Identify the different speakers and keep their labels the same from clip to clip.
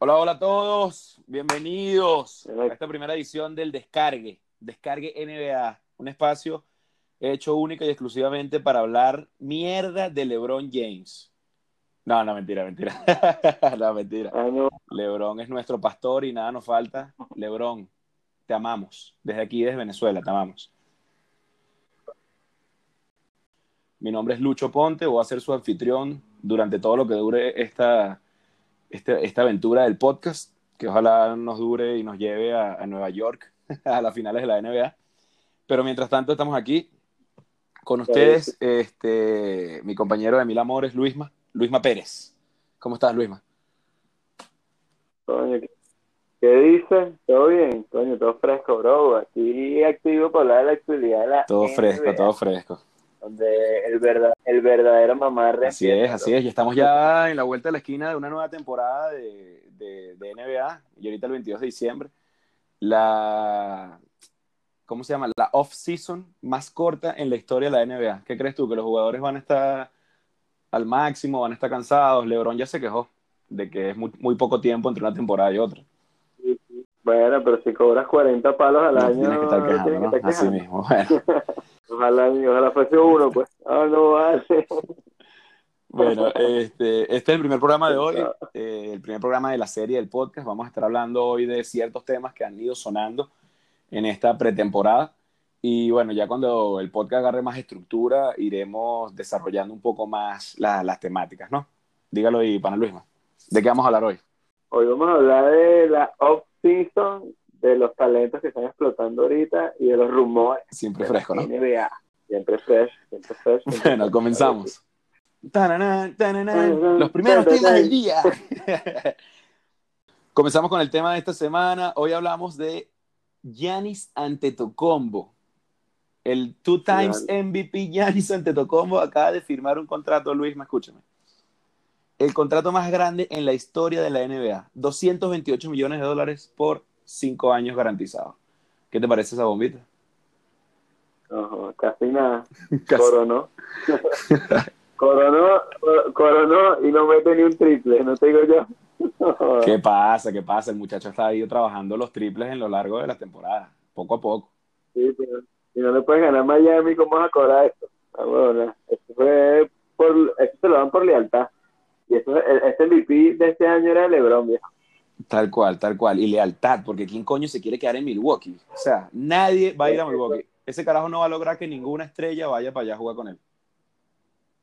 Speaker 1: Hola, hola a todos. Bienvenidos a esta primera edición del Descargue, Descargue NBA, un espacio hecho única y exclusivamente para hablar mierda de LeBron James. No, no, mentira, mentira. no, mentira.
Speaker 2: Ah.
Speaker 1: LeBron es nuestro pastor y nada nos falta. LeBron, te amamos. Desde aquí, desde Venezuela, te amamos. Mi nombre es Lucho Ponte, voy a ser su anfitrión durante todo lo que dure esta, este, esta aventura del podcast, que ojalá nos dure y nos lleve a, a Nueva York a las finales de la NBA. Pero mientras tanto estamos aquí con ustedes, este, mi compañero de mil amores, Luisma, Luisma Pérez. ¿Cómo estás, Luisma?
Speaker 2: Coño, ¿qué, dices? ¿Todo bien? Coño, todo fresco, bro. Aquí activo para hablar de la actualidad de la
Speaker 1: Todo
Speaker 2: NBA,
Speaker 1: fresco, todo fresco.
Speaker 2: Donde el, verdad, el verdadero mamarre
Speaker 1: Así es, así es. Y estamos ya en la vuelta de la esquina de una nueva temporada de, de, de NBA. Y ahorita el 22 de diciembre. La, ¿cómo se llama? La off-season más corta en la historia de la NBA. ¿Qué crees tú? ¿Que los jugadores van a estar al máximo, van a estar cansados? LeBron ya se quejó de que es muy, muy poco tiempo entre una temporada y otra.
Speaker 2: Bueno, pero si cobras 40 palos al
Speaker 1: No
Speaker 2: año,
Speaker 1: tienes que estar
Speaker 2: no
Speaker 1: quejando,
Speaker 2: tienes que
Speaker 1: ¿no?
Speaker 2: estar
Speaker 1: Así
Speaker 2: quejando.
Speaker 1: mismo. Bueno.
Speaker 2: Ojalá, ojalá fuese uno, pues. Ah, no vale.
Speaker 1: Bueno, este, este es el primer programa de hoy, eh, el primer programa de la serie del podcast. Vamos a estar hablando hoy de ciertos temas que han ido sonando en esta pretemporada. Y bueno, ya cuando el podcast agarre más estructura, iremos desarrollando un poco más la- las temáticas, ¿no? Dígalo y pana Luisma. ¿De qué vamos a hablar hoy?
Speaker 2: Hoy vamos a hablar de la off-season, de los talentos que están explotando ahorita y de los rumores
Speaker 1: Siempre fresco, ¿no?
Speaker 2: NBA. Siempre fresh, siempre fresh. siempre
Speaker 1: Bueno,
Speaker 2: fresh.
Speaker 1: comenzamos. Tananán, tananán, los primeros temas del día. Comenzamos con el tema de esta semana. Hoy hablamos de Giannis Antetokounmpo. El two times MVP Giannis Antetokounmpo acaba de firmar un contrato, Luis, me escúchame. El contrato más grande en la historia de la NBA. 228 millones de dólares por cinco años garantizados. ¿Qué te parece esa bombita?
Speaker 2: Casi nada.
Speaker 1: Casi.
Speaker 2: Coronó. coronó, coronó y no mete ni un triple, no te digo yo.
Speaker 1: ¿Qué pasa? ¿Qué pasa? El muchacho está ahí trabajando los triples en lo largo de la temporada, poco a poco.
Speaker 2: Sí, pero si no le puedes ganar a Miami, ¿cómo vas a cobrar esto? Ah, bueno, esto fue por, esto se lo dan por lealtad. Y eso, el- este MVP de este año era LeBron, viejo.
Speaker 1: Tal cual, tal cual. Y lealtad, porque ¿quién coño se quiere quedar en Milwaukee? O sea, nadie va a ir a Milwaukee. Ese carajo no va a lograr que ninguna estrella vaya para allá a jugar con él.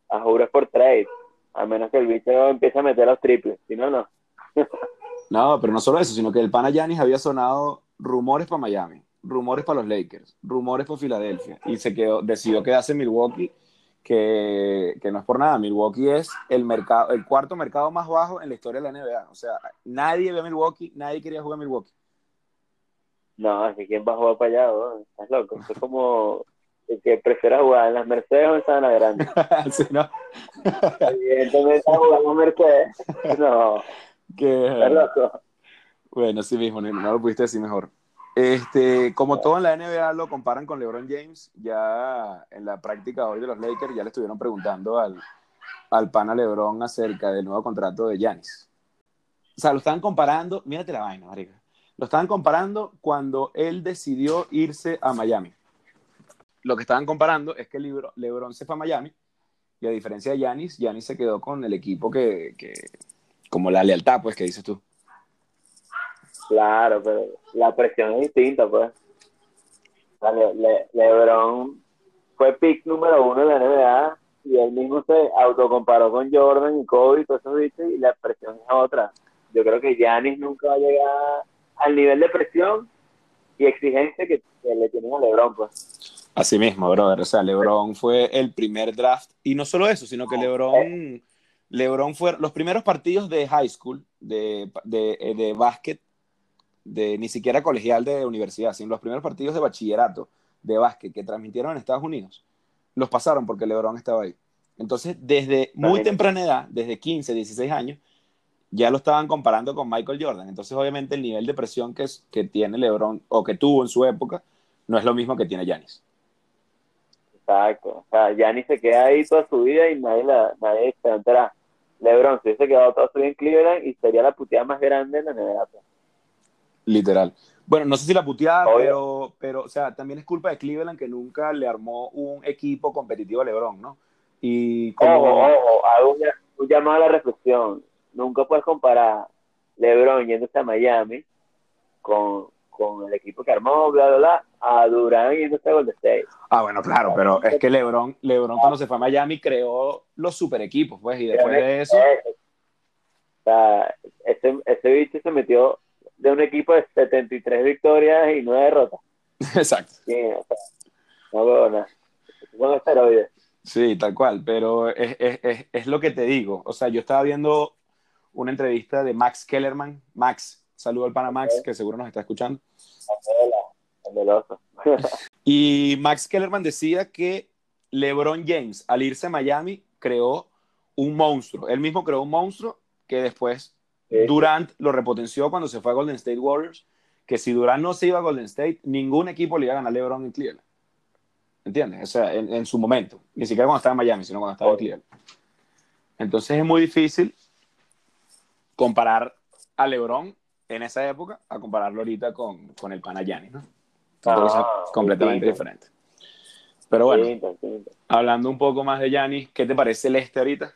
Speaker 2: A juras por trade. A menos que el bicho empiece a meter los triples. Si no, no.
Speaker 1: No, pero no solo eso, sino que el pana Giannis había sonado rumores para Miami, rumores para los Lakers, rumores para Filadelfia. Y se quedó, decidió quedarse en Milwaukee, que, que no es por nada. Milwaukee es el, mercado, el cuarto mercado más bajo en la historia de la NBA. O sea, nadie ve a Milwaukee, nadie quería jugar a Milwaukee.
Speaker 2: No, es que quién va a jugar para allá, weón? Estás loco. Es como el que prefiera jugar en las Mercedes o en Sabana Grande.
Speaker 1: Sí, ¿no?
Speaker 2: Evidentemente jugar en Mercedes. No, estás loco.
Speaker 1: Bueno, sí mismo, no, no lo pudiste decir mejor. Este, como todo en la NBA lo comparan con LeBron James, ya en la práctica hoy de los Lakers ya le estuvieron preguntando al, al pana LeBron acerca del nuevo contrato de Giannis. O sea, lo estaban comparando, mírate la vaina, marica. Lo estaban comparando cuando él decidió irse a Miami. Lo que estaban comparando es que Lebron, LeBron se fue a Miami y a diferencia de Giannis, Giannis se quedó con el equipo que, que como la lealtad, pues, que dices tú.
Speaker 2: Claro, pero la presión es distinta, pues. Le- Le- LeBron fue pick número uno en la NBA y él mismo se autocomparó con Jordan y Kobe y esos bichos y la presión es otra. Yo creo que Giannis nunca va a llegar al nivel de presión y exigencia que, que le tienen a LeBron, pues.
Speaker 1: Así mismo, brother. O sea, LeBron fue el primer draft. Y no solo eso, sino que LeBron, LeBron fue los primeros partidos de high school, de, de, de básquet, de ni siquiera colegial de universidad, sino los primeros partidos de bachillerato de básquet que transmitieron en Estados Unidos, los pasaron porque LeBron estaba ahí. Entonces, desde muy temprana edad, desde 15, 16 años, ya lo estaban comparando con Michael Jordan. Entonces, obviamente, el nivel de presión que, es- que tiene LeBron o que tuvo en su época no es lo mismo que tiene Giannis.
Speaker 2: Exacto. O sea, Giannis se queda ahí toda su vida y nadie, la, nadie se va a enterar. LeBron se hubiese quedado todo en Cleveland y sería la puteada más grande en la NBA.
Speaker 1: Literal. Bueno, no sé si la puteada,
Speaker 2: Obvio.
Speaker 1: pero, pero, o sea, también es culpa de Cleveland que nunca le armó un equipo competitivo a LeBron, ¿no? Y como...
Speaker 2: Ojo, ojo, hago un, un llamado a la reflexión. Nunca puedes comparar LeBron yéndose a Miami con, con el equipo que armó, bla, bla, bla, a Durán yéndose a Golden State.
Speaker 1: Ah, bueno, claro, pero es que LeBron, LeBron cuando se fue a Miami creó los super equipos, pues, y después de eso...
Speaker 2: O sea, ese, ese bicho se metió de un equipo de 73 victorias y 9 derrotas.
Speaker 1: Exacto.
Speaker 2: Sí, o sea, no veo nada. Son esteroides.
Speaker 1: Sí, tal cual, pero es, es, es, es lo que te digo. O sea, yo estaba viendo una entrevista de Max Kellerman. Max, saludo al pana Max, que seguro nos está escuchando. Y Max Kellerman decía que LeBron James, al irse a Miami, creó un monstruo. Él mismo creó un monstruo que después Durant lo repotenció cuando se fue a Golden State Warriors. Que si Durant no se iba a Golden State, ningún equipo le iba a ganar a LeBron en Cleveland. ¿Entiendes? O sea, en, en su momento. Ni siquiera cuando estaba en Miami, sino cuando estaba en Cleveland. Entonces es muy difícil comparar a LeBron en esa época a compararlo ahorita con, con el pana Giannis, ¿no? Son
Speaker 2: Ah,
Speaker 1: completamente
Speaker 2: distinto.
Speaker 1: diferentes. Pero bueno, hablando un poco más de Giannis, ¿qué te parece el este ahorita?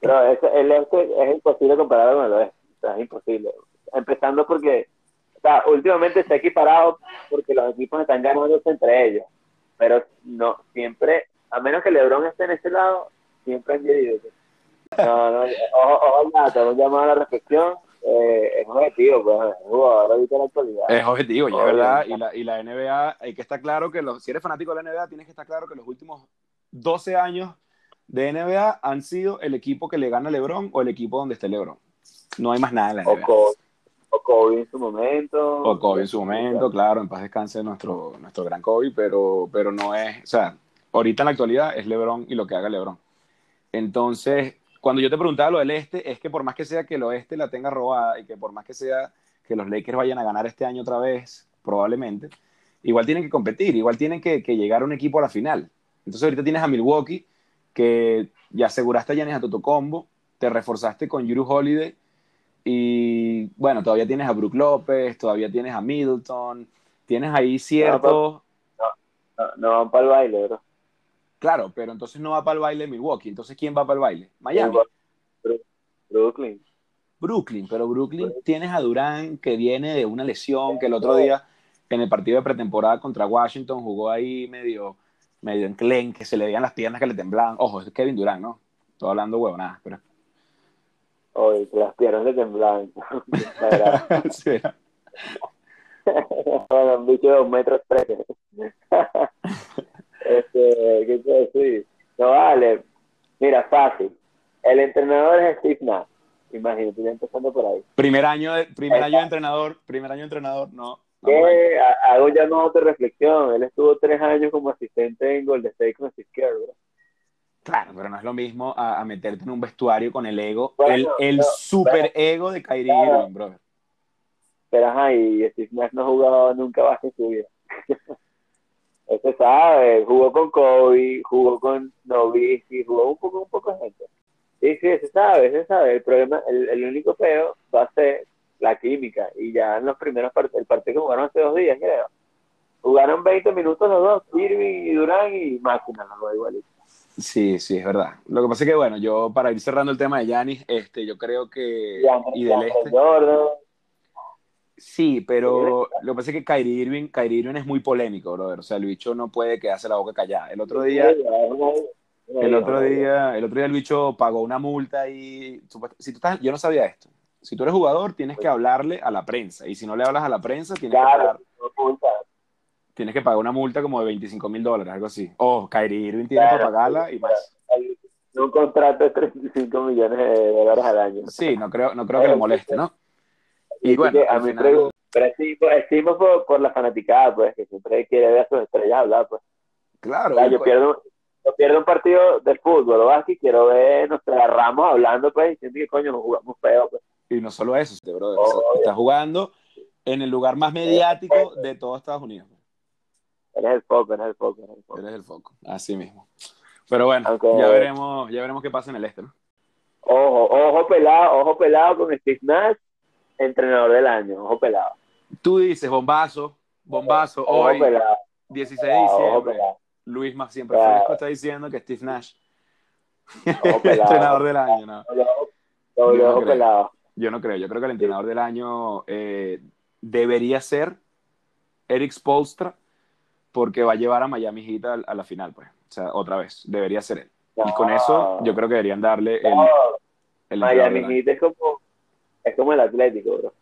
Speaker 2: Pero es, el este es imposible compararlo con el oeste. Sea, es imposible. Empezando porque, o sea, últimamente se ha equiparado porque los equipos están ganándose entre ellos. Pero no, siempre, a menos que LeBron esté en ese lado, siempre han dividido. No, no, ojo, ojo, un llamado a la reflexión. Eh, es objetivo, pues, es jugador ahorita en la actualidad.
Speaker 1: Es objetivo, y es verdad. Y la, y la NBA, hay que estar claro que los, si eres fanático de la NBA, tienes que estar claro que los últimos 12 años de NBA han sido el equipo que le gana a LeBron o el equipo donde esté LeBron. No hay más nada en la
Speaker 2: o,
Speaker 1: NBA.
Speaker 2: Kobe, o Kobe en su momento.
Speaker 1: O Kobe en su momento, claro, en paz descanse nuestro, nuestro gran Kobe, pero, pero no es, o sea, ahorita en la actualidad es LeBron y lo que haga LeBron. Entonces, cuando yo te preguntaba lo del este, es que por más que sea que el oeste la tenga robada y que por más que sea que los Lakers vayan a ganar este año otra vez, probablemente, igual tienen que competir, igual tienen que, que llegar un equipo a la final. Entonces ahorita tienes a Milwaukee, que ya aseguraste a Giannis Antetokounmpo, te reforzaste con Jrue Holiday, y bueno, todavía tienes a Brook López, todavía tienes a Middleton, tienes ahí cierto...
Speaker 2: No, no van para el baile, bro.
Speaker 1: Claro, pero entonces no va para el baile Milwaukee. Entonces, ¿quién va para el baile? Miami.
Speaker 2: Brooklyn.
Speaker 1: Brooklyn, pero Brooklyn tienes a Durán que viene de una lesión, que el otro día en el partido de pretemporada contra Washington jugó ahí medio, medio enclen, que se le veían las piernas que le temblaban. Ojo, es Kevin Durán, ¿no? Estoy hablando huevonadas, pero...
Speaker 2: Oye, que las piernas le temblaban.
Speaker 1: Sí, era-
Speaker 2: bueno, un bicho de dos metros trece. este, ¿qué a decir? No vale. Mira, fácil. El entrenador es Steve Nash. Imagínate, ya empezando por ahí.
Speaker 1: primer año de, primer año de entrenador, primer año de entrenador, no. no,
Speaker 2: hago ya más otra reflexión. Él estuvo tres años como asistente en Golden State con Steve Kerr.
Speaker 1: Claro, pero no es lo mismo a, a meterte en un vestuario con el ego,
Speaker 2: Bueno,
Speaker 1: el, super ego de Kyrie
Speaker 2: Claro.
Speaker 1: Irving, brother.
Speaker 2: Pero ajá, y Steve Nash no ha jugado nunca básquet en su vida. Eso sabe, jugó con Kobe, jugó con Nowitzki, jugó un poco, un poco de gente. Sí, sí, se sabe, se sabe. El problema, el, el único peo va a ser la química. Y ya en los primeros partidos, el partido que jugaron hace dos días, creo. Jugaron 20 minutos los dos, Irving y Durán y Máquina, los dos igualitos.
Speaker 1: Sí, sí, es verdad. Lo que pasa es que, bueno, yo para ir cerrando el tema de Yanis, este, yo creo que.
Speaker 2: Y
Speaker 1: Y del este.
Speaker 2: Jordan,
Speaker 1: Sí, pero lo que pasa es que Kyrie Irving, Kyrie Irving es muy polémico, brother. O sea, el bicho no puede quedarse la boca callada. El otro día, el otro día, el otro día el bicho pagó una multa y si tú estás, yo no sabía esto. Si tú eres jugador, tienes que hablarle a la prensa. Y si no le hablas a la prensa, tienes que
Speaker 2: Claro, oculta.
Speaker 1: Tienes que pagar una multa como de 25 mil dólares, algo así. O Kyrie Irving tiene
Speaker 2: Claro.
Speaker 1: que pagarla y más.
Speaker 2: Hay un contrato de 35 millones de dólares al año.
Speaker 1: Sí, no creo, no creo que le moleste, ¿no? Y bueno,
Speaker 2: que a mí
Speaker 1: final-
Speaker 2: pregunto, pero estimo, estimo por, por la fanaticada, pues, que siempre quiere ver a sus estrellas hablar, pues.
Speaker 1: claro.
Speaker 2: O sea,
Speaker 1: y
Speaker 2: yo pierdo, yo pierdo un partido de fútbol o básquet, quiero ver, no sé, a Ramos hablando, pues, diciendo que coño, jugamos feo, pues.
Speaker 1: Y no solo eso, este brother,
Speaker 2: Oh,
Speaker 1: o sea, jugando en el lugar más mediático de todo Estados Unidos.
Speaker 2: Eres el foco, eres el foco, eres el foco.
Speaker 1: Eres el foco, así mismo. Pero bueno, ya veremos, ya veremos qué pasa en el este, ¿no?
Speaker 2: Ojo, ojo pelado, ojo pelado con Steve Nash, entrenador del año, ojo pelado.
Speaker 1: Tú dices, bombazo, bombazo,
Speaker 2: Ojo
Speaker 1: hoy,
Speaker 2: pelado.
Speaker 1: 16 de
Speaker 2: Ojo
Speaker 1: diciembre.
Speaker 2: pelado.
Speaker 1: Luis más siempre
Speaker 2: Claro.
Speaker 1: fresco está diciendo que Steve Nash,
Speaker 2: Ojo pelado.
Speaker 1: entrenador del año, ¿no?
Speaker 2: Ojo-
Speaker 1: Yo no
Speaker 2: ojo pelado.
Speaker 1: Yo no creo. Yo creo que el entrenador del año eh, debería ser Eric Spolstra porque va a llevar a Miami Heat a, a la final, pues. O sea, otra vez. Debería ser él. Y con
Speaker 2: No.
Speaker 1: eso yo creo que deberían darle el,
Speaker 2: No,
Speaker 1: el
Speaker 2: Miami. Heat es como, es como el Atlético, bro.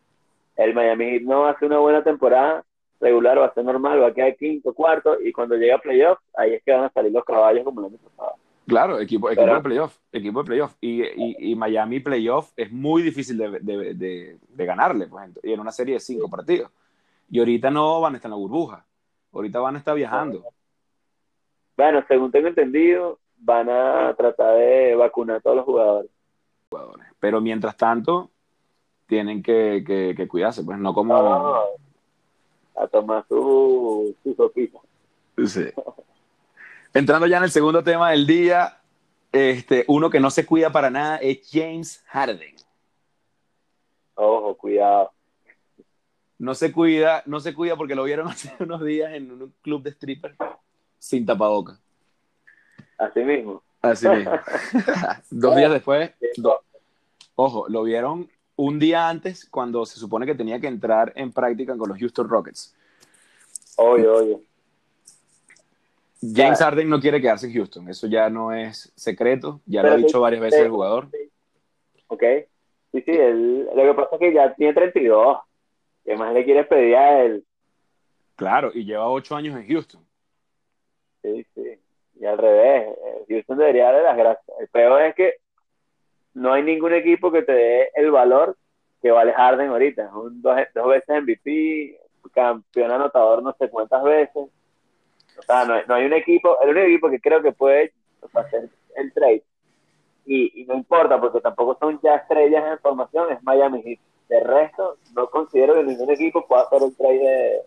Speaker 2: El Miami Heat no hace una buena temporada regular, va a ser normal, va a quedar quinto, cuarto, y cuando llega a playoffs, ahí es que van a salir los caballos como el año pasado.
Speaker 1: Claro, equipo, equipo
Speaker 2: Pero-
Speaker 1: de playoff. Equipo de playoff. Y, y, y Miami playoff es muy difícil de, de, de, de ganarle, pues. Y en una serie de cinco partidos. Y ahorita no van a estar en la burbuja. Ahorita van a estar viajando.
Speaker 2: Bueno, según tengo entendido, van a tratar de vacunar a todos los jugadores.
Speaker 1: jugadores. Pero mientras tanto, tienen que, que, que cuidarse, pues no como.
Speaker 2: A tomar su, su sopita.
Speaker 1: Sí. Entrando ya en el segundo tema del día, este, uno que no se cuida para nada es James Harden.
Speaker 2: Ojo, cuidado.
Speaker 1: No se cuida, no se cuida porque lo vieron hace unos días en un club de strippers sin tapaboca.
Speaker 2: Así mismo.
Speaker 1: Así mismo. Dos días después, do- ojo, lo vieron un día antes cuando se supone que tenía que entrar en práctica con los Houston Rockets.
Speaker 2: Oye, oye.
Speaker 1: James. Harden no quiere quedarse en Houston, eso ya no es secreto, ya
Speaker 2: Pero
Speaker 1: lo ha dicho
Speaker 2: sí,
Speaker 1: varias veces
Speaker 2: sí.
Speaker 1: el jugador.
Speaker 2: ¿Ok? Sí, sí, él, lo que pasa es que ya tiene 32. ¿Qué más le quieres pedir a él?
Speaker 1: Claro, y lleva ocho años en Houston.
Speaker 2: Sí, sí. Y al revés, eh, Houston debería darle las gracias. El peor es que no hay ningún equipo que te dé el valor que vale Harden ahorita. Es un dos, dos veces MVP, campeón anotador no sé cuántas veces. O sea, no hay, no hay un equipo, el único equipo que creo que puede hacer el trade. Y, y no importa, porque tampoco son ya estrellas en formación, es Miami Heat. De resto, no considero que ningún equipo pueda hacer el trade de,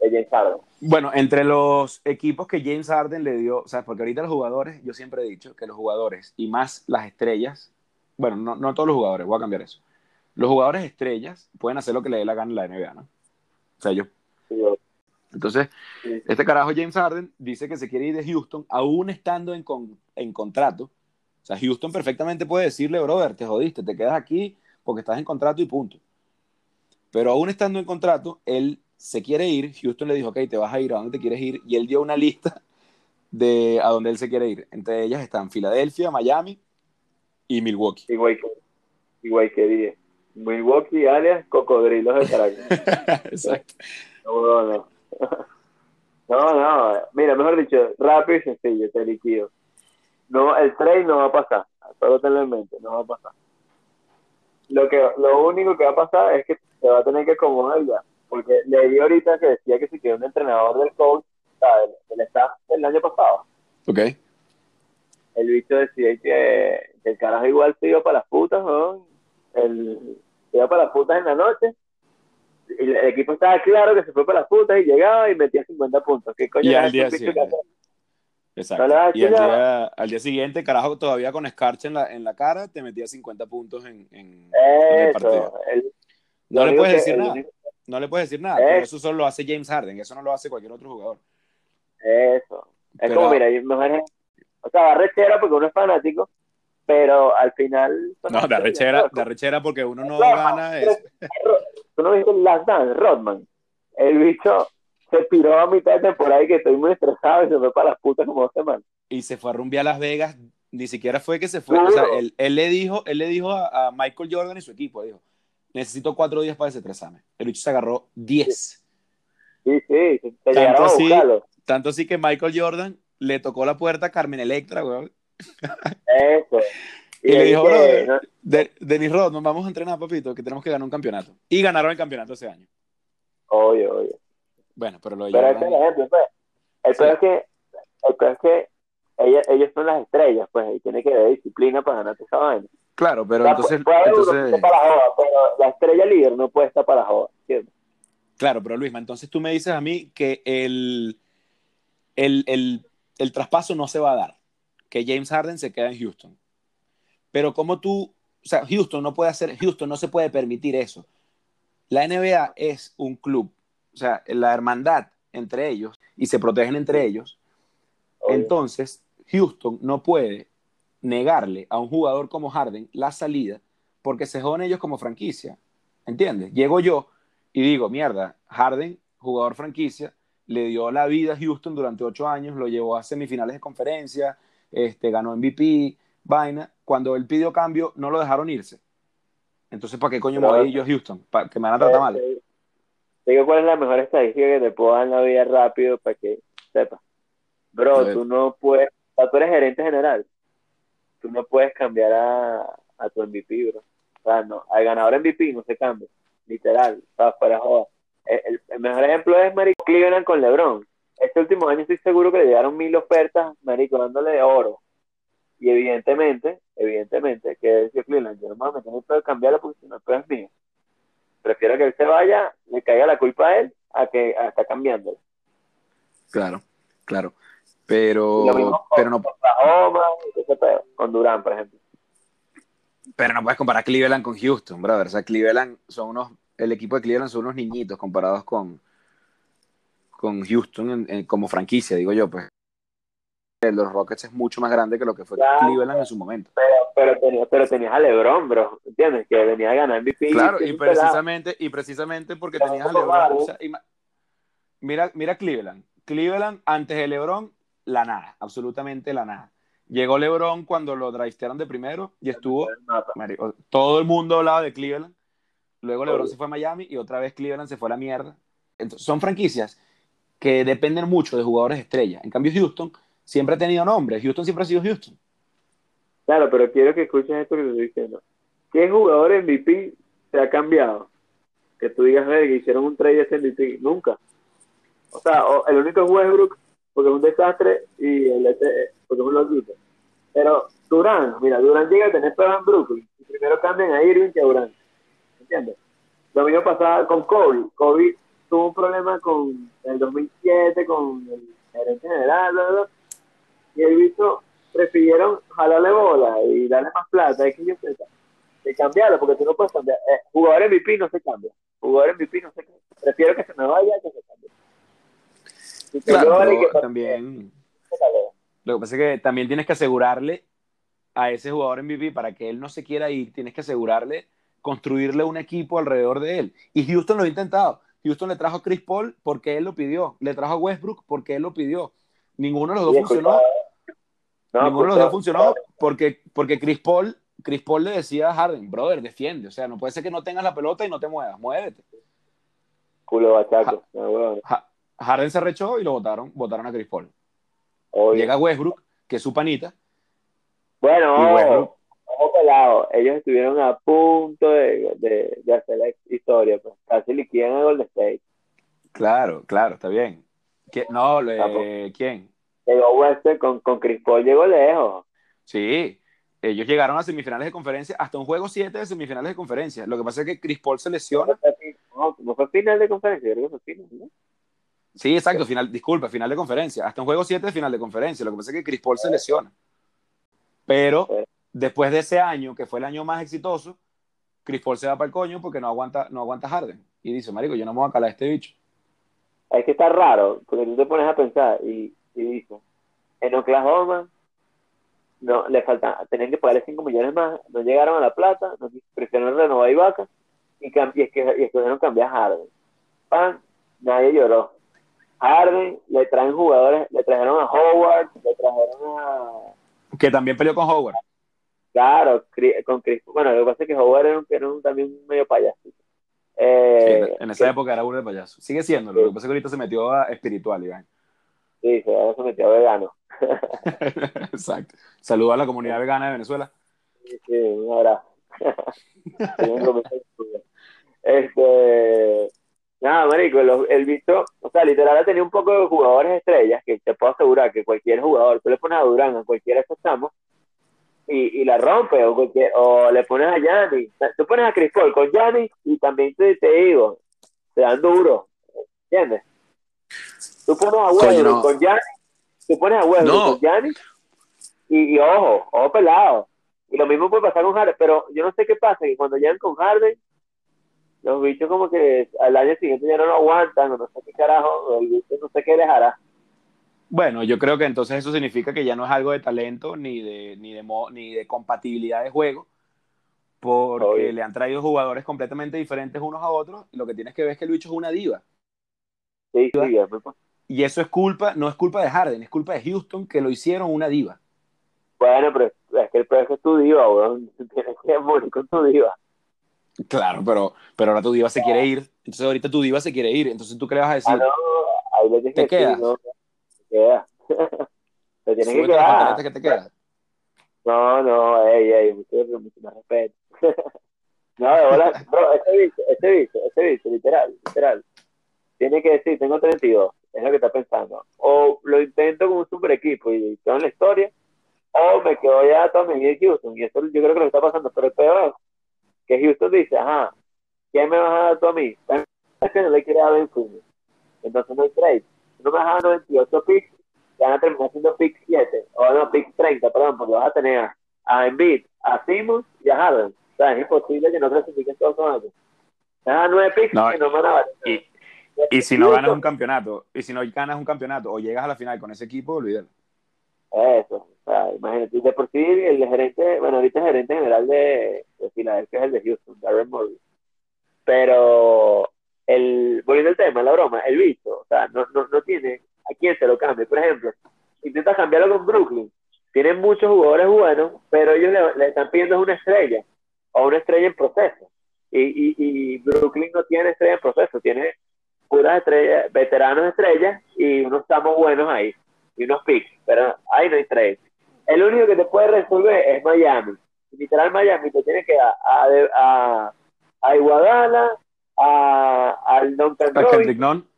Speaker 2: de James Harden.
Speaker 1: Bueno, entre los equipos que James Harden le dio, o sea, porque ahorita los jugadores, yo siempre he dicho que los jugadores y más las estrellas, bueno, no, no todos los jugadores, voy a cambiar eso. Los jugadores estrellas pueden hacer lo que le dé la gana en la NBA, ¿no? O sea, ellos
Speaker 2: Sí, yo-
Speaker 1: Entonces,
Speaker 2: sí.
Speaker 1: este carajo James Harden dice que se quiere ir de Houston, aún estando en, con- en contrato. O sea, Houston perfectamente puede decirle, brother, te jodiste, te quedas aquí porque estás en contrato y punto. Pero aún estando en contrato, él se quiere ir. Houston le dijo, ok, te vas a ir, ¿a dónde te quieres ir? Y él dio una lista de a dónde él se quiere ir. Entre ellas están Filadelfia, Miami y Milwaukee.
Speaker 2: Igual que, igual que dije. Milwaukee, alias Cocodrilos de Caracas.
Speaker 1: Exacto.
Speaker 2: No, no, no. No. Mira, mejor dicho, rápido y sencillo, te liquido. No, el trade no va a pasar. Solo tenlo en mente, no va a pasar. Lo, que, lo único que va a pasar es que se va a tener que acomodar ya. Porque leí ahorita que decía que si quedó un entrenador del coach, o sea, del, del staff del año pasado.
Speaker 1: Ok.
Speaker 2: el bicho decía que, que el carajo igual se iba para las putas, ¿no? El, se iba para las putas en la noche. Y el equipo estaba claro que se fue para las putas y llegaba y metía 50 puntos. ¿Qué coño
Speaker 1: Y al día siguiente. Exacto. Y al día, al día siguiente, carajo, todavía con escarcha en la, en la cara, te metía 50 puntos en, en- en el partido.
Speaker 2: El-
Speaker 1: No le puedes decir
Speaker 2: el
Speaker 1: nada. No le puedes decir nada. Eso solo lo hace James Harden. Eso no lo hace cualquier otro jugador.
Speaker 2: Eso. Es
Speaker 1: Pero-
Speaker 2: como, mira, yo mejor es- o sea, da rechera porque uno es fanático, pero al final.
Speaker 1: No, arrechera,
Speaker 2: ¿no?
Speaker 1: de arrechera porque uno no
Speaker 2: Rodman,
Speaker 1: gana es.
Speaker 2: ¿Tú no viste Last Dance, Rodman? El bicho se piró a mitad de temporada y que estoy muy estresado y se fue para las putas como dos semanas.
Speaker 1: Y se fue a rumbear a Las Vegas. Ni siquiera fue que se fue.
Speaker 2: No.
Speaker 1: O sea, él, él le dijo, él le dijo a, a Michael Jordan y su equipo, dijo, necesito cuatro días para desestresarme. El bicho se agarró 10.
Speaker 2: Sí, sí, te
Speaker 1: Tanto así-. Tanto así que Michael Jordan le tocó la puerta a Carmen Electra, weón.
Speaker 2: Eso.
Speaker 1: Y le dijo,
Speaker 2: que, no,
Speaker 1: De, Denis Rod, nos vamos a entrenar, papito, que tenemos que ganar un campeonato. Y ganaron el campeonato ese año.
Speaker 2: Oye, oye.
Speaker 1: Bueno, pero lo de
Speaker 2: Pero ese es el ejemplo, pues. El
Speaker 1: Sí.
Speaker 2: peor es que, el peor es que ella- ellos son las estrellas, pues, y tiene que haber disciplina para ganarte esa vaina.
Speaker 1: Claro, pero
Speaker 2: O sea,
Speaker 1: entonces,
Speaker 2: puede para la joda, pero la estrella líder no puede estar para la joda, ¿entiendes?
Speaker 1: claro, pero Luisma, entonces tú me dices a mí que el, el, el, el traspaso no se va a dar, que James Harden se queda en Houston. Pero como tú, o sea, Houston no puede hacer, Houston no se puede permitir eso. La NBA es un club, o sea, la hermandad entre ellos y se protegen entre ellos. Entonces, Houston no puede negarle a un jugador como Harden la salida porque se joden ellos como franquicia. ¿Entiendes? Llego yo y digo, mierda, Harden, jugador franquicia, le dio la vida a Houston durante ocho años, lo llevó a semifinales de conferencia, este, ganó MVP, vaina. Cuando él pidió cambio, no lo dejaron irse. Entonces, ¿para qué coño me voy yo a Houston? ¿Para que me van a tratar mal?
Speaker 2: Digo cuál es la mejor estadística que te puedo dar en la vida rápido para que sepas. Bro, tú no puedes, tú eres gerente general. Tú no puedes cambiar a, a tu MVP, bro. O sea, no, al ganador MVP no se cambia, literal, o sea, fuera joda. El, mejor ejemplo es Marico Cleveland con LeBron. Este último año estoy seguro que le llegaron mil ofertas, Marico, dándole de oro. Y evidentemente, evidentemente, que decía Cleveland, yo no me tengo que cambiarlo porque si no, el es mío. Prefiero que él se vaya, le caiga la culpa a él, a que está cambiando.
Speaker 1: Claro, claro. Pero, pero no.
Speaker 2: Con Durán, por ejemplo.
Speaker 1: Pero no puedes comparar Cleveland con Houston, brother. O sea, Cleveland son unos. El equipo de Cleveland son unos niñitos comparados con, con Houston como franquicia, digo yo, pues. Los Rockets es mucho más grande que lo que fue Cleveland en su momento.
Speaker 2: Pero, pero, pero tenías a LeBron, bro, ¿entiendes? Que venía a ganar MVP.
Speaker 1: Claro, y, precisamente, y precisamente porque tenías a LeBron. mira, mira Cleveland. Cleveland antes de LeBron, la nada, absolutamente la nada. Llegó LeBron cuando lo draftearon de primero y estuvo. todo el mundo hablaba de Cleveland. Luego LeBron se fue a Miami y otra vez Cleveland se fue a la mierda. Entonces, son franquicias que dependen mucho de jugadores estrellas. En cambio, Houston siempre ha tenido nombre. Houston siempre ha sido Houston.
Speaker 2: Claro, pero quiero que escuches esto que te estoy diciendo. ¿Qué jugador MVP se ha cambiado? Que tú digas, que hicieron un trade de MVP. Nunca. O sea, el único es Westbrook porque es un desastre y el este, porque es un loquito. Pero Durán, mira, Durán llega a tener pruebas en Brooklyn y primero cambian a Irving que a Durán. ¿Entiendes? Lo mismo pasaba con Kobe. Kobe tuvo un problema con el 2007, con el gerente general, bla, y el visto prefirieron jalarle bola y darle más plata, es que yo de cambiarlo, porque tú no puedes cambiar. Eh, jugador MVP no se cambia. Jugador MVP no se cambia. Prefiero que se me vaya que se cambie.
Speaker 1: Claro, también. Lo que pasa es que también tienes que asegurarle a ese jugador MVP para que él no se quiera ir, tienes que asegurarle construirle un equipo alrededor de él. Y Houston lo ha intentado. Houston le trajo a Chris Paul porque él lo pidió. Le trajo a Westbrook porque él lo pidió. Ninguno de los dos funcionó. Ninguno de los dos funcionó porque, porque Chris Paul Chris Paul le decía a Harden, brother, defiende. O sea, no puede ser que no tengas la pelota y no te muevas, muévete.
Speaker 2: Culo bachaco.
Speaker 1: Harden se rechó y lo votaron, votaron a Chris Paul. Llega Westbrook, que es su panita.
Speaker 2: Bueno, pelado. Ellos estuvieron a punto de, hacer la historia, pues. Casi liquidan a Golden State.
Speaker 1: Claro, claro, está bien. No, ¿quién?
Speaker 2: Llegó Westbrook con, con Chris Paul, llegó lejos.
Speaker 1: Sí, ellos llegaron a semifinales de conferencia, hasta un juego 7 de semifinales de conferencia. Lo que pasa es que Chris Paul se lesiona.
Speaker 2: No, fue final de conferencia, creo que fue final, ¿no?
Speaker 1: Sí, exacto, final, disculpa, final de conferencia. Hasta un juego 7 de final de conferencia. Lo que pasa es que Chris Paul se lesiona. Pero después de ese año, que fue el año más exitoso, Chris Paul se va para el coño porque no aguanta, no aguanta Harden. Y dice, marico, yo no me voy a calar a este bicho.
Speaker 2: Es que está raro, porque tú te pones a pensar y, y dices, en Oklahoma no le faltan, tenían que pagarle 5 millones más, no llegaron a la plata, no prefirieron renovar y vaca y, y, es que, y escogieron cambiar a Harden. Pan, nadie lloró. Harden, le traen jugadores, le trajeron a Howard, le trajeron a...
Speaker 1: Que también peleó con Howard.
Speaker 2: Claro, con Chris. Bueno, lo que pasa es que Howard era, un, también medio payaso.
Speaker 1: Eh, en esa época era uno de payaso. Sigue siendo, lo que pasa es que ahorita se metió a espiritual, Iván.
Speaker 2: Sí, se, metió a vegano.
Speaker 1: Exacto. Saludos a la comunidad vegana de Venezuela.
Speaker 2: Sí, sí un abrazo. este, Nada, marico, el, visto, o sea, literal ha tenido un poco de jugadores estrellas que te puedo asegurar que cualquier jugador, tú le pones a Durán a cualquiera de estamos y, y la rompe, o, cualquier, o le pones a Yanni, tú pones a Chris Paul con Yanni y también te, te digo, te dan duro, ¿entiendes? Tú pones a Westbrook con Yanni, tú pones a Westbrook con Yanni y, y, ojo, ojo pelado, Y lo mismo puede pasar con Harden, pero yo no sé qué pasa, que cuando llegan con Harden, los bichos como que al año siguiente ya no lo aguantan, o no sé qué carajo, el bicho no sé qué les hará.
Speaker 1: Bueno, yo creo que entonces eso significa que ya no es algo de talento ni de, ni de, ni de compatibilidad de juego, porque
Speaker 2: Obvio.
Speaker 1: le han traído jugadores completamente diferentes unos a otros, y lo que tienes que ver es que el bicho es una diva.
Speaker 2: Sí, sí, es muy posible.
Speaker 1: Y eso es culpa, no es culpa de Harden, es culpa de Houston que lo hicieron una diva.
Speaker 2: Bueno, pero es que el precio es tu diva, weón. Tienes que morir con tu diva.
Speaker 1: Claro, pero, pero ahora tu diva se quiere ir. Entonces ahorita tu diva se quiere ir. Entonces tú qué le vas a decir.
Speaker 2: Ah, no, ahí le tienes
Speaker 1: ¿Te
Speaker 2: que decir,
Speaker 1: quedas?
Speaker 2: no, te queda. te tienes
Speaker 1: Súbete
Speaker 2: quedar.
Speaker 1: que te quedan.
Speaker 2: No, no, ey, ey, mucho, mucho más respeto. no, de bola, ese bicho, ese bicho, ese bicho, literal, literal. Tiene que decir, tengo 32, es lo que está pensando. O lo intento con un super equipo y quedo en la historia, o me quedo ya toda mi vida en Houston. Y eso yo creo que lo está pasando, pero el peor es que Houston dice, ajá, ¿qué me vas a dar tú a mí? Es que no le quiere dar Ben. Entonces no hay trade. No me vas a dar 98 picks, te van a terminar siendo pick 7, o no, pick 30, perdón, porque vas a tener a, Embiid, a Simmons y a Harden. O sea, es imposible que no clasifiquen todos con ellos. Te van a dar 9 picks
Speaker 1: No,
Speaker 2: que no van a valer.
Speaker 1: Y, y si no ganas un campeonato, y si no ganas un campeonato o llegas a la final con ese equipo, olvídalo.
Speaker 2: Eso, o sea, imagínate. De por sí, el gerente, bueno, ahorita el gerente general de, de Filadelfia es el de Houston, Darren Morgan. Pero, el, volviendo al tema, la broma, el bicho, o sea, no, no, no tiene a quién se lo cambie. Por ejemplo, intenta cambiarlo con Brooklyn. Tienen muchos jugadores buenos, pero ellos le, le están pidiendo una estrella, o una estrella en proceso. Y, y, y Brooklyn no tiene estrella en proceso, tiene puras estrellas, veteranos estrellas y unos estamos buenos ahí, y unos picks, pero ahí no hay trade. El único que te puede resolver es Miami. Literal Miami te tiene que a, a, a, a Iguadala, a, al Duncan
Speaker 1: A
Speaker 2: Robinson,
Speaker 1: Kendrick Nunn,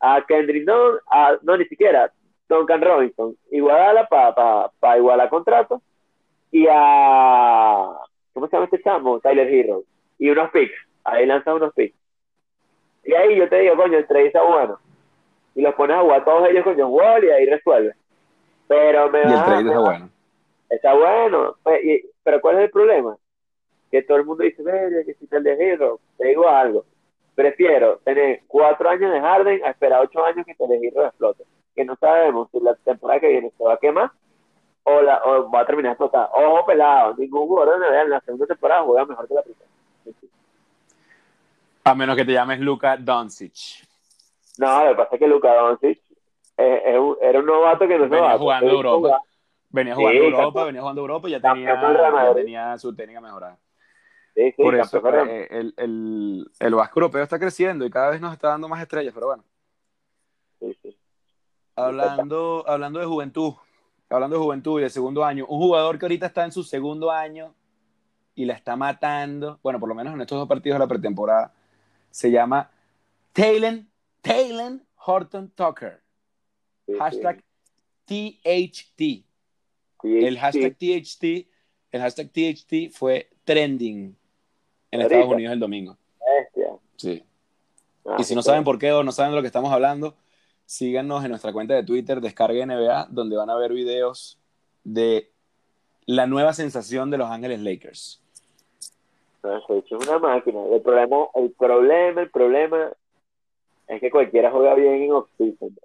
Speaker 2: a Kendrick Nunn, a, no ni siquiera, Duncan Robinson, Iguadala para pa, pa igualar contrato, y a, ¿cómo se llama este chamo? Tyler Hero, y unos picks, ahí lanzas unos picks. Y ahí yo te digo, coño, el trade está bueno. Y los pones a jugar todos ellos con John Wall y ahí resuelve. Pero me
Speaker 1: y el trade está
Speaker 2: va-
Speaker 1: bueno.
Speaker 2: Está bueno, y- pero ¿cuál es el problema? Que todo el mundo dice, "Verga, que si el de Hero, te digo algo, prefiero tener cuatro años de Harden a esperar ocho años que te Hero explote, que no sabemos si la temporada que viene se va a quemar o, la, o va a terminar explotada. Ojo pelado, ningún jugador de la segunda temporada juega mejor que la primera.
Speaker 1: A menos que te llames Luka Doncic.
Speaker 2: No, lo que pasa es que Luka Doncic eh, era un novato que no es
Speaker 1: Venía
Speaker 2: novato.
Speaker 1: jugando Europa.
Speaker 2: jugaba-
Speaker 1: Venía jugando
Speaker 2: Sí,
Speaker 1: Europa, venía jugando Europa y ya tenía, ya tenía su técnica mejorada.
Speaker 2: Sí, sí,
Speaker 1: Por eso eh, el, el, el Vasco europeo está creciendo y cada vez nos está dando más estrellas, pero bueno.
Speaker 2: Sí, sí.
Speaker 1: Hablando, hablando de juventud, hablando de juventud y de segundo año, un jugador que ahorita está en su segundo año y la está matando, bueno, por lo menos en estos dos partidos de la pretemporada, se llama Taylen, Taylen Horton Tucker.
Speaker 2: Sí, sí.
Speaker 1: Hashtag THT. El hashtag. THT, el hashtag THT fue trending en. Estados Unidos el domingo.
Speaker 2: Bestia.
Speaker 1: Sí.
Speaker 2: Ah,
Speaker 1: Y si no saben por qué o no saben de lo que estamos hablando, síganos en nuestra cuenta de Twitter, Descarga NBA, donde van a ver videos de la nueva sensación de Los Ángeles Lakers.
Speaker 2: No, se hecho una máquina. El problema, el problema, el problema es que cualquiera juega bien en off-season.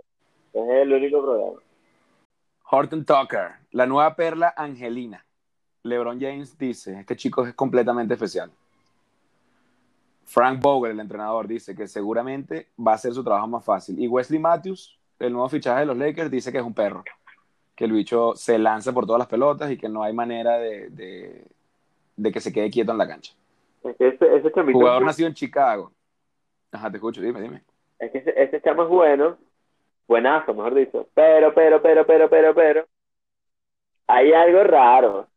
Speaker 2: Ese es el único problema.
Speaker 1: Horton Tucker, la nueva perla angelina. LeBron James dice, este chico es completamente especial. Frank Vogel, el entrenador, dice que seguramente va a ser su trabajo más fácil. Y Wesley Matthews, el nuevo fichaje de los Lakers, dice que es un perro. Que el bicho se lanza por todas las pelotas y que no hay manera de que se quede quieto en la cancha.
Speaker 2: Es que ese, ese chamito
Speaker 1: Jugador
Speaker 2: es,
Speaker 1: nacido en Chicago. Ajá, te escucho, dime, dime.
Speaker 2: es que ese, ese chamo es bueno, buenazo, mejor dicho. Pero, pero, pero, pero, pero, pero, hay algo raro.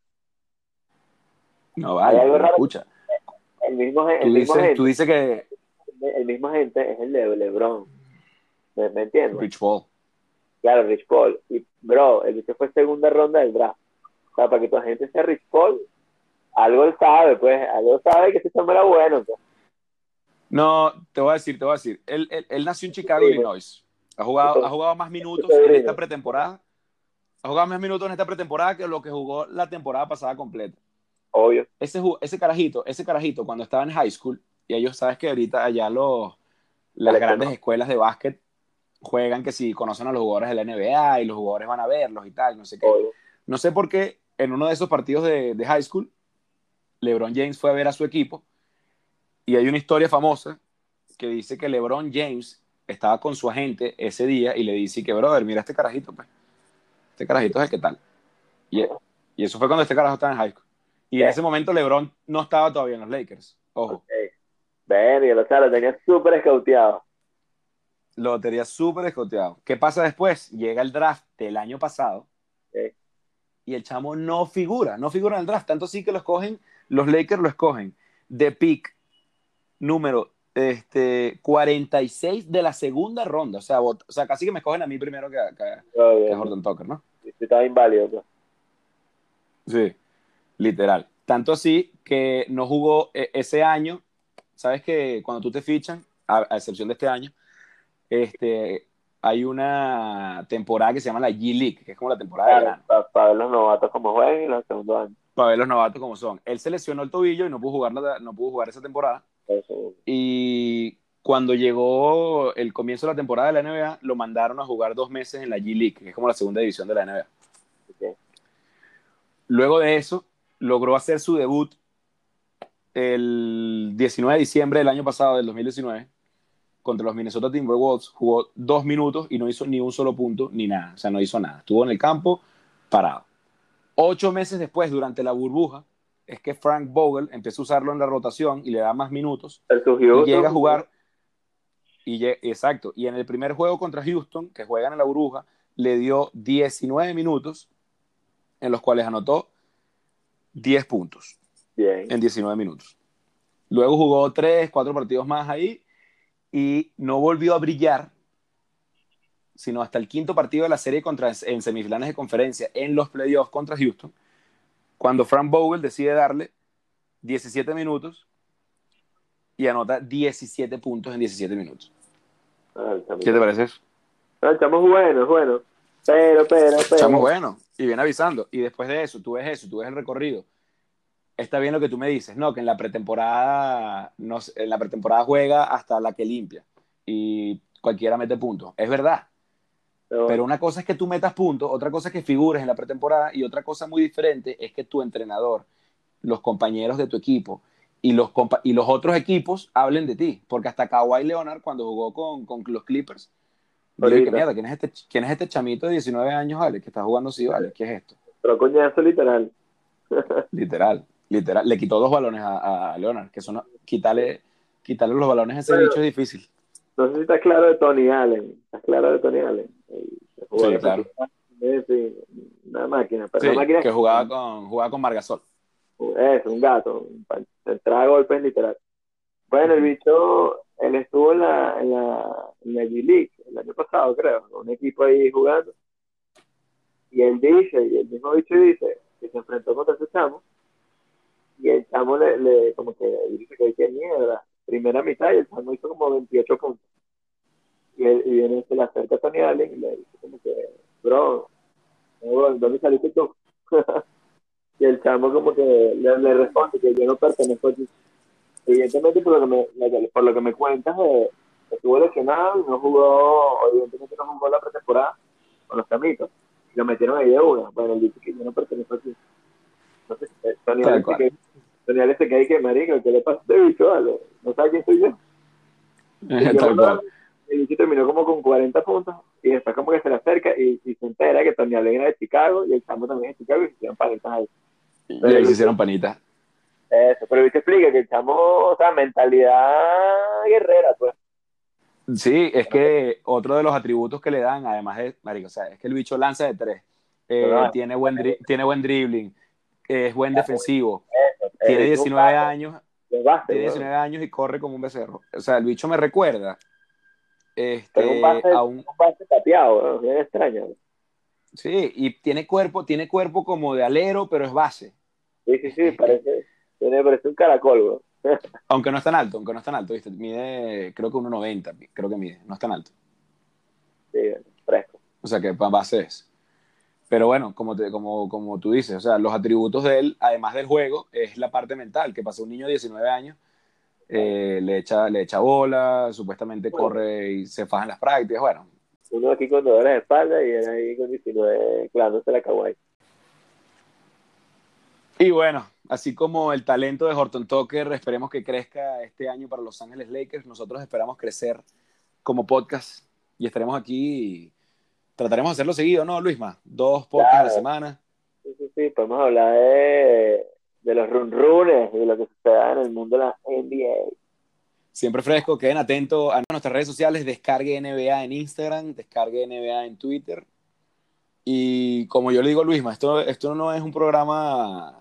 Speaker 1: No vale,
Speaker 2: Hay algo
Speaker 1: pero
Speaker 2: raro.
Speaker 1: escucha.
Speaker 2: El mismo, gen-
Speaker 1: Tú
Speaker 2: el mismo
Speaker 1: dices,
Speaker 2: gente,
Speaker 1: tú dices que
Speaker 2: el mismo gente es el de LeBron. ¿Me, me entiendes?
Speaker 1: Rich Paul.
Speaker 2: Claro, Rich Paul. Y, bro, el bicho fue segunda ronda del draft. O sea, para que tu gente sea Rich Paul, algo él sabe, pues, algo sabe que ese chamo era bueno. Pues.
Speaker 1: No, te voy a decir, te voy a decir. Él, él- él nació en Chicago,
Speaker 2: Sí,
Speaker 1: Illinois. Ha jugado, ha jugado más minutos en esta pretemporada. Ha jugado más minutos en esta pretemporada que lo que jugó la temporada pasada completa.
Speaker 2: obvio.
Speaker 1: Ese, ese carajito, ese carajito cuando estaba en high school, y ellos sabes que ahorita allá los, las grandes escuelas de básquet juegan que si conocen a los jugadores de la NBA y los jugadores van a verlos y tal, no sé qué. No sé por qué en uno de esos partidos de, de high school, LeBron James fue a ver a su equipo y hay una historia famosa que dice que LeBron James estaba con su agente ese día y le dice que, brother, mira este carajito, pues. Este carajito es el que tal. Y, y eso fue cuando este carajo estaba en high school. Y en ese momento LeBron no estaba todavía en los Lakers. Ojo.
Speaker 2: Okay. Ven, o sea, lo tenía súper escauteado.
Speaker 1: Lo tenía súper escauteado. ¿Qué pasa después? Llega el draft del año pasado. Y el chamo no figura, no figura en el draft. Tanto sí que lo escogen, los Lakers lo escogen de pick número este, 46 de la segunda ronda. O sea, o sea, casi que me escogen a mí primero que, que, a Jordan Tucker, ¿no?
Speaker 2: Estaba inválido. Pues.
Speaker 1: Sí, literal. Tanto así que no jugó e, ese año. Sabes que cuando tú te fichan, a, excepción de este año, este, hay una temporada que se llama la G-League, que es como la temporada
Speaker 2: de Para ver los novatos como juegan y los segundos años.
Speaker 1: Para ver los novatos como son. Él se lesionó el tobillo y no pudo jugar, no pudo jugar esa temporada. Y cuando llegó el comienzo de la temporada de la NBA, lo mandaron a jugar dos meses en la G-League, que es como la segunda división de la NBA. Luego de eso, logró hacer su debut el 19 de diciembre del año pasado, del 2019, contra los Minnesota Timberwolves. Jugó dos minutos y no hizo ni un solo punto ni nada. O sea, no hizo nada. Estuvo en el campo parado. Ocho meses después, durante la burbuja, es que Frank Vogel empieza a usarlo en la rotación y le da más minutos. y llega a jugar. Y exacto. Y en el primer juego contra Houston, que juegan en la burbuja, le dio 19 minutos en los cuales anotó 10 puntos en 19 minutos. Luego jugó 3, 4 partidos más ahí y no volvió a brillar, sino hasta el quinto partido de la serie contra, en semifinales de conferencia en los playoffs contra Houston, cuando Frank Vogel decide darle 17 minutos y anota 17 puntos en 17 minutos. Ah, ¿Qué te parece eso?
Speaker 2: Ah, estamos buenos, bueno. Pero, pero, pero.
Speaker 1: Estamos buenos. Y viene avisando. Y después de eso, tú ves eso, tú ves el recorrido. Está bien lo que tú me dices, ¿no? Que en la pretemporada, no, en la pretemporada juega hasta la que limpia. Y cualquiera mete puntos. Es verdad. Pero, una cosa es que tú metas puntos, otra cosa es que figures en la pretemporada y otra cosa muy diferente es que tu entrenador, los compañeros de tu equipo y los, y los otros equipos hablen de ti. Porque hasta Kawhi Leonard, cuando jugó con, con los Clippers, Dije, mierda, ¿quién es, este, ¿quién es este chamito de 19 años, vale, que está jugando así, vale? ¿Qué es esto?
Speaker 2: Pero coñazo literal.
Speaker 1: literal, literal. Le quitó dos balones a, a Leonard, que son quitarle, quitarle los balones a ese bicho es difícil.
Speaker 2: No sé si estás claro de Tony Allen. ¿Estás claro de Tony Allen?
Speaker 1: Sí, claro.
Speaker 2: una máquina.
Speaker 1: Pero sí, máquina que jugaba con, jugaba con Margasol.
Speaker 2: Es, un gato. Entraba golpes literal. Bueno, el bicho, él estuvo en la, en la, en la G-League el año pasado, creo, un equipo ahí jugando. Y él dice, y el mismo bicho dice, que se enfrentó contra ese chamo. Y el chamo le, le como que dice que qué mierda. Primera mitad y el chamo hizo como 28 puntos y, él, y viene, se le acerca a Tony Allen y le dice como que, bro, ¿dónde saliste tú? y el chamo como que le, le, responde que yo no pertenezco aquí. Evidentemente por lo que me, por lo que me cuentas, eh, estuvo lesionado y no jugó, evidentemente no jugó la pretemporada con los camitos. Y lo metieron ahí de una. Bueno, él dice que yo no pertenezco aquí. Entonces, eh, Tony Allen se, que, queda ahí que marico, ¿qué le pasa a este bicho? ¿No sabe quién soy yo?
Speaker 1: Tal cual
Speaker 2: el bicho terminó como con 40 puntos y después como que se le acerca y, se entera que Tony Allen era de Chicago y el chamo también es de Chicago y se hicieron panitas ahí.
Speaker 1: Y ahí se hicieron panitas.
Speaker 2: Eso, pero el bicho explica que el chamo, o sea, mentalidad guerrera, pues.
Speaker 1: Sí, es que otro de los atributos que le dan, además de, marico, o sea, es que el bicho lanza de tres, eh, tiene, buen tiene buen dribbling, es buen defensivo, tiene 19 años, tiene 19 años y corre como un becerro. O sea, el bicho me recuerda este,
Speaker 2: un base, a un... tapiado, es extraño.
Speaker 1: Sí, y tiene cuerpo, tiene cuerpo como de alero, pero es base.
Speaker 2: Sí, sí, sí, parece, tiene, parece un caracol,
Speaker 1: Aunque no es tan alto, aunque no es tan alto, ¿viste? Mide, creo que 1,90, creo que mide, no es tan alto.
Speaker 2: Sí, fresco.
Speaker 1: O sea que base es. Pero bueno, como, te, como, como tú dices, o sea, los atributos de él, además del juego, es la parte mental, que pasa un niño de 19 años, eh, le, echa, le echa bola, supuestamente corre y se faja en las prácticas, bueno.
Speaker 2: Uno aquí con dolores de espalda y él ahí con 19 clavándose la kawaii.
Speaker 1: Y bueno, así como el talento de Horton Tucker, esperemos que crezca este año para Los Ángeles Lakers, nosotros esperamos crecer como podcast y estaremos aquí trataremos de hacerlo seguido, ¿no, Luisma? Dos podcasts a la semana.
Speaker 2: Sí, sí, sí, podemos hablar de, de los run runes y de lo que sucede en el mundo de la NBA.
Speaker 1: Siempre fresco, queden atentos a nuestras redes sociales, descargue NBA en Instagram, descargue NBA en Twitter. Y como yo le digo a Luisma, esto, esto no es un programa,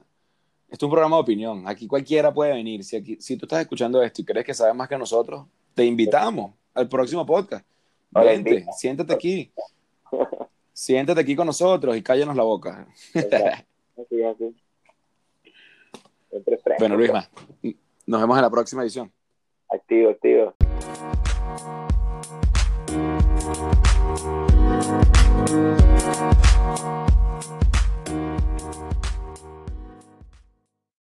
Speaker 1: esto es un programa de opinión. Aquí cualquiera puede venir. Si, aquí, si tú estás escuchando esto y crees que sabes más que nosotros, te invitamos al próximo podcast. Vente, siéntate aquí. Siéntate aquí con nosotros y cállanos la boca. Así, así. Siempre fresco. Bueno, Luisma, nos vemos en la próxima edición.
Speaker 2: Activo, activo.